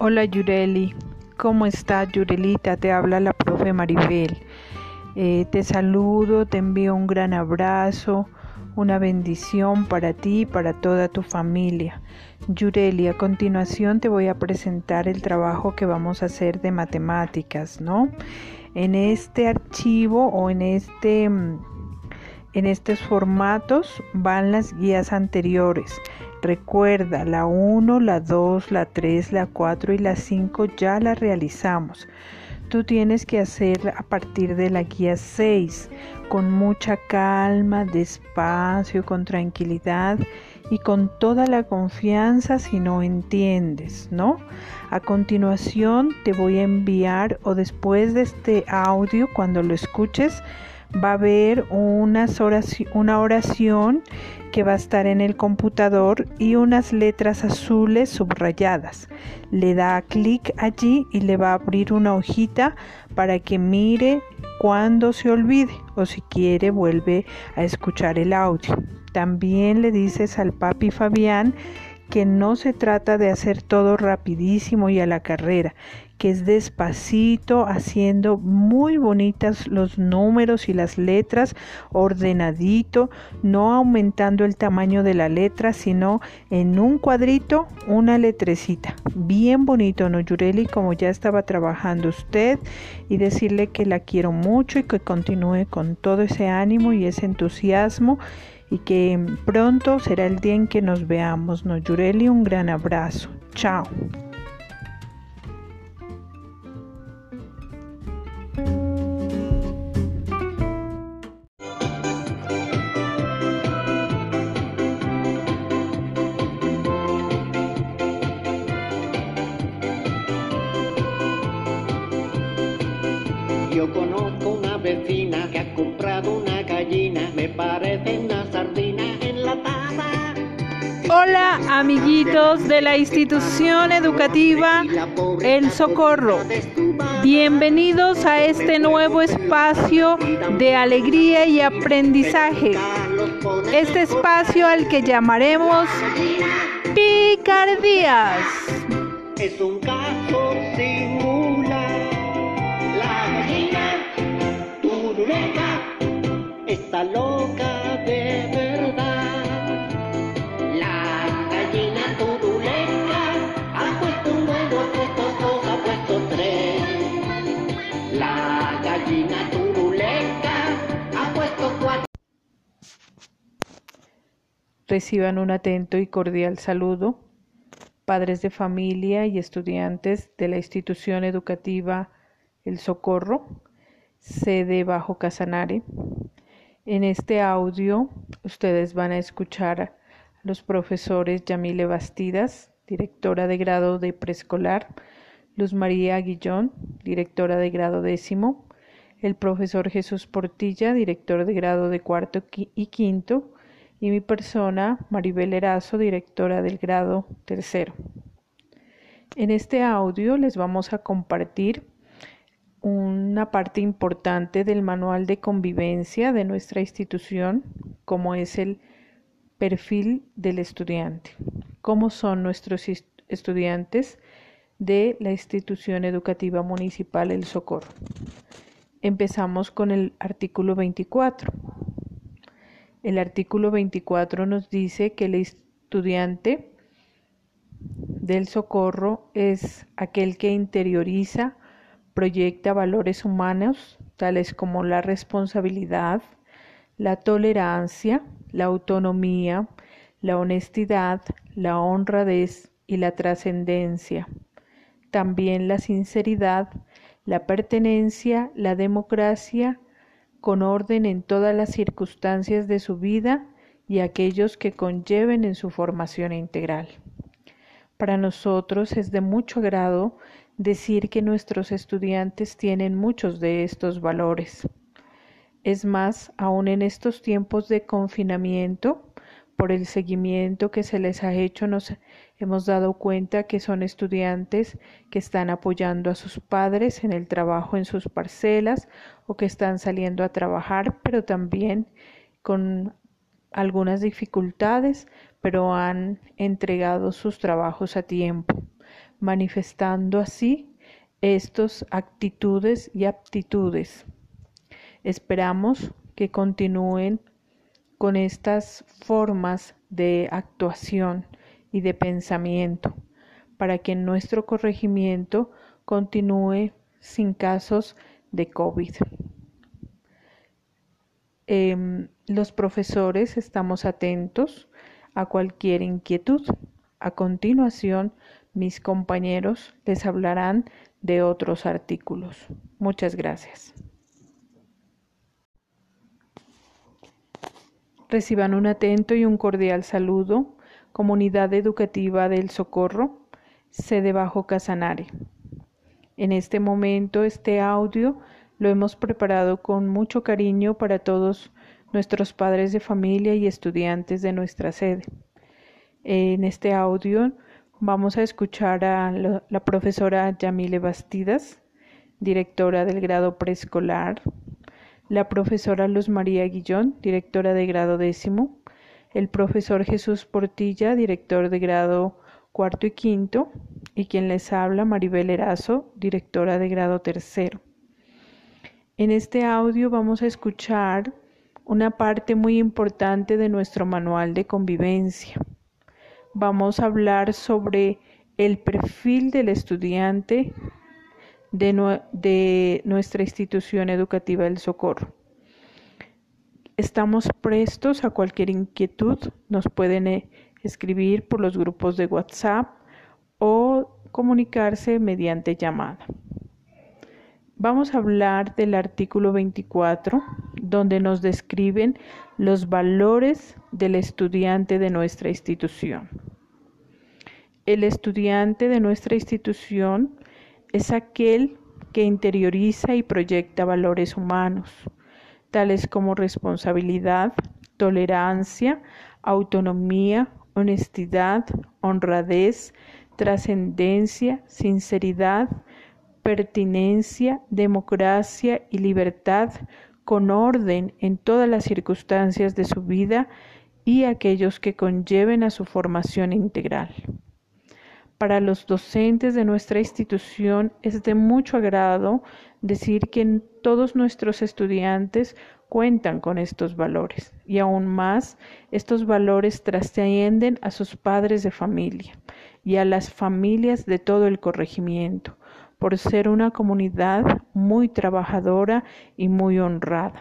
Hola Yureli, ¿cómo estás Yurelita? Te habla la profe Maribel. Eh, te saludo, te envío un gran abrazo, una bendición para ti y para toda tu familia. Yureli, a continuación te voy a presentar el trabajo que vamos a hacer de matemáticas, ¿no? En este archivo o en este mm, en estos formatos van las guías anteriores. Recuerda, la 1, la 2, la 3, la 4 y la 5 ya la realizamos. Tú tienes que hacer a partir de la guía 6 con mucha calma, despacio, con tranquilidad y con toda la confianza si no entiendes, ¿no? A continuación te voy a enviar o después de este audio, cuando lo escuches, va a haber una oración que va a estar en el computador y unas letras azules subrayadas. Le da clic allí y le va a abrir una hojita para que mire cuando se olvide o si quiere vuelve a escuchar el audio. También le dices al papi Fabián que no se trata de hacer todo rapidísimo y a la carrera, que es despacito, haciendo muy bonitas los números y las letras, ordenadito, no aumentando el tamaño de la letra, sino en un cuadrito una letrecita. Bien bonito, ¿no, Yureli? Como ya estaba trabajando usted y decirle que la quiero mucho y que continúe con todo ese ánimo y ese entusiasmo y que pronto será el día en que nos veamos. No, Yureli, un gran abrazo. Chao. Yo conozco una vecina que ha comprado amiguitos de la institución educativa El Socorro. Bienvenidos a este nuevo espacio de alegría y aprendizaje. Este espacio al que llamaremos Picardías. Es un caso singular. La gallina está loca Reciban un atento y cordial saludo, padres de familia y estudiantes de la institución educativa El Socorro, sede Bajo Casanare. En este audio ustedes van a escuchar a los profesores Yamile Bastidas, directora de grado de preescolar, Luz María Guillón, directora de grado décimo, el profesor Jesús Portilla, director de grado de cuarto y quinto, y mi persona, Maribel Erazo, directora del grado tercero. En este audio les vamos a compartir una parte importante del manual de convivencia de nuestra institución, como es el perfil del estudiante, cómo son nuestros estudiantes de la institución educativa municipal El Socorro. Empezamos con el artículo 24 el artículo 24 nos dice que el estudiante del socorro es aquel que interioriza, proyecta valores humanos, tales como la responsabilidad, la tolerancia, la autonomía, la honestidad, la honradez y la trascendencia. También la sinceridad, la pertenencia, la democracia con orden en todas las circunstancias de su vida y aquellos que conlleven en su formación integral. Para nosotros es de mucho agrado decir que nuestros estudiantes tienen muchos de estos valores. Es más, aún en estos tiempos de confinamiento, por el seguimiento que se les ha hecho, nos hemos dado cuenta que son estudiantes que están apoyando a sus padres en el trabajo en sus parcelas o que están saliendo a trabajar, pero también con algunas dificultades, pero han entregado sus trabajos a tiempo. manifestando así estas actitudes y aptitudes. Esperamos que continúen con estas formas de actuación y de pensamiento para que nuestro corregimiento continúe sin casos de COVID. Em, los profesores estamos atentos a cualquier inquietud. A continuación, mis compañeros les hablarán de otros artículos. Muchas gracias. Reciban un atento y un cordial saludo, Comunidad Educativa del Socorro, sede bajo Casanare. En este momento, este audio lo hemos preparado con mucho cariño para todos nuestros padres de familia y estudiantes de nuestra sede. En este audio vamos a escuchar a la profesora Yamile Bastidas, directora del grado preescolar, la profesora Luz María Guillón, directora de grado décimo, el profesor Jesús Portilla, director de grado cuarto y quinto, y quien les habla, Maribel Erazo, directora de grado tercero. En este audio vamos a escuchar una parte muy importante de nuestro manual de convivencia. Vamos a hablar sobre el perfil del estudiante de, nuestra institución educativa del Socorro. Estamos prestos a cualquier inquietud, nos pueden eh, escribir por los grupos de WhatsApp o comunicarse mediante llamada. Vamos a hablar del artículo 24, donde nos describen los valores del estudiante de nuestra institución. El estudiante de nuestra institución es aquel que interioriza y proyecta valores humanos, tales como responsabilidad, tolerancia, autonomía, honestidad, honradez, trascendencia, sinceridad, pertinencia, democracia y libertad con orden en todas las circunstancias de su vida y aquellos que conlleven a su formación integral. Para los docentes de nuestra institución es de mucho agrado decir que todos nuestros estudiantes cuentan con estos valores y aún más estos valores trascienden a sus padres de familia y a las familias de todo el corregimiento, por ser una comunidad muy trabajadora y muy honrada.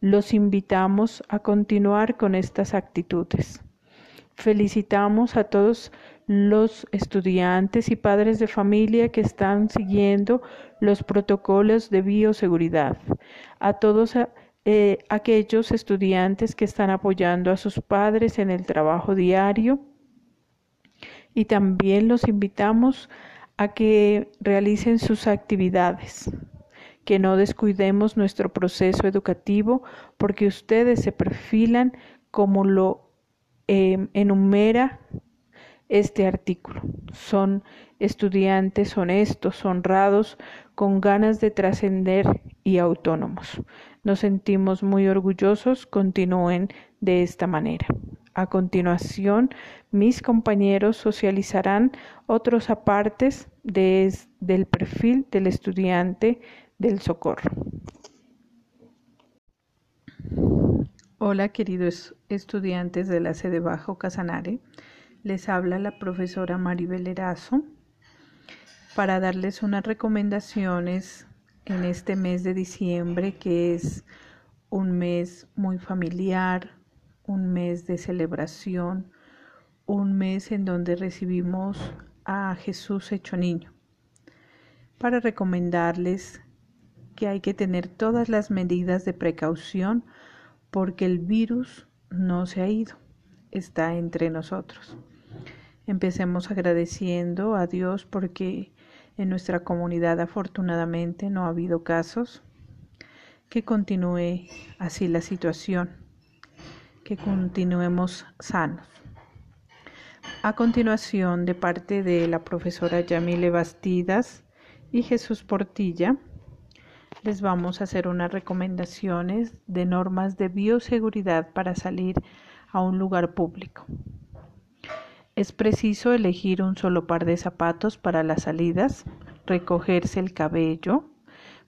Los invitamos a continuar con estas actitudes. Felicitamos a todos los estudiantes y padres de familia que están siguiendo los protocolos de bioseguridad, a todos eh, aquellos estudiantes que están apoyando a sus padres en el trabajo diario. Y también los invitamos a que realicen sus actividades, que no descuidemos nuestro proceso educativo porque ustedes se perfilan como lo em, enumera este artículo. Son estudiantes honestos, honrados, con ganas de trascender y autónomos. Nos sentimos muy orgullosos, continúen de esta manera. A continuación, mis compañeros socializarán otros apartes del perfil del estudiante del socorro. Hola queridos estudiantes de la sede Bajo Casanare, les habla la profesora Maribel Erazo para darles unas recomendaciones en este mes de diciembre que es un mes muy familiar, un mes de celebración, un mes en donde recibimos a Jesús hecho niño, para recomendarles que hay que tener todas las medidas de precaución porque el virus no se ha ido, está entre nosotros. Empecemos agradeciendo a Dios porque en nuestra comunidad afortunadamente no ha habido casos. Que continúe así la situación que continuemos sanos. A continuación, de parte de la profesora Yamile Bastidas y Jesús Portilla, les vamos a hacer unas recomendaciones de normas de bioseguridad para salir a un lugar público. Es preciso elegir un solo par de zapatos para las salidas, recogerse el cabello,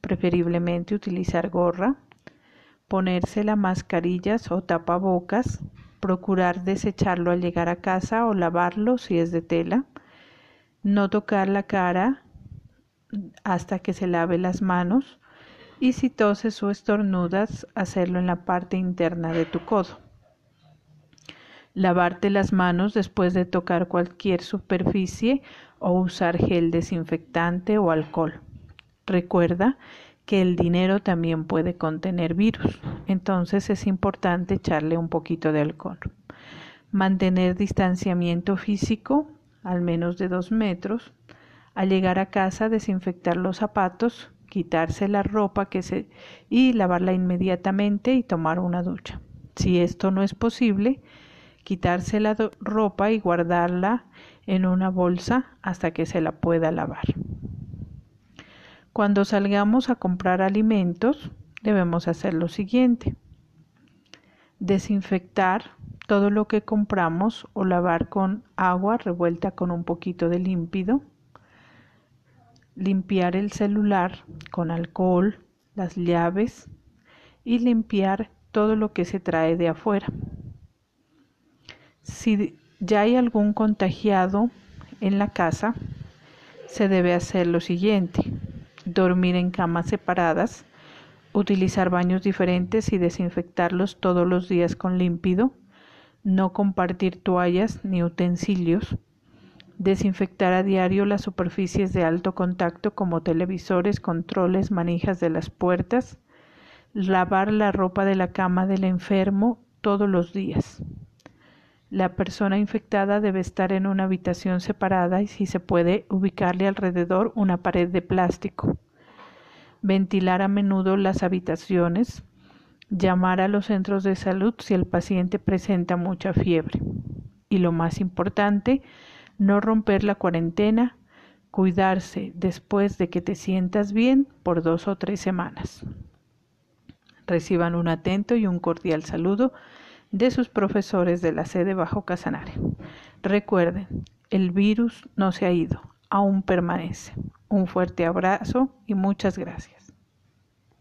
preferiblemente utilizar gorra, ponerse las mascarillas o tapabocas, procurar desecharlo al llegar a casa o lavarlo si es de tela, no tocar la cara hasta que se lave las manos y si toses o estornudas, hacerlo en la parte interna de tu codo. Lavarte las manos después de tocar cualquier superficie o usar gel desinfectante o alcohol. Recuerda que el dinero también puede contener virus, entonces es importante echarle un poquito de alcohol. Mantener distanciamiento físico, al menos de dos metros. Al llegar a casa, desinfectar los zapatos, quitarse la ropa que se y lavarla inmediatamente y tomar una ducha. Si esto no es posible, quitarse la ropa y guardarla en una bolsa hasta que se la pueda lavar. Cuando salgamos a comprar alimentos, debemos hacer lo siguiente. Desinfectar todo lo que compramos o lavar con agua revuelta con un poquito de límpido. Limpiar el celular con alcohol, las llaves y limpiar todo lo que se trae de afuera. Si ya hay algún contagiado en la casa, se debe hacer lo siguiente. Dormir en camas separadas, utilizar baños diferentes y desinfectarlos todos los días con límpido, no compartir toallas ni utensilios, desinfectar a diario las superficies de alto contacto como televisores, controles, manijas de las puertas, lavar la ropa de la cama del enfermo todos los días. La persona infectada debe estar en una habitación separada y si se puede ubicarle alrededor una pared de plástico. Ventilar a menudo las habitaciones. Llamar a los centros de salud si el paciente presenta mucha fiebre. Y lo más importante, no romper la cuarentena, cuidarse después de que te sientas bien por dos o tres semanas. Reciban un atento y un cordial saludo de sus profesores de la sede bajo Casanare. Recuerden, el virus no se ha ido, aún permanece. Un fuerte abrazo y muchas gracias.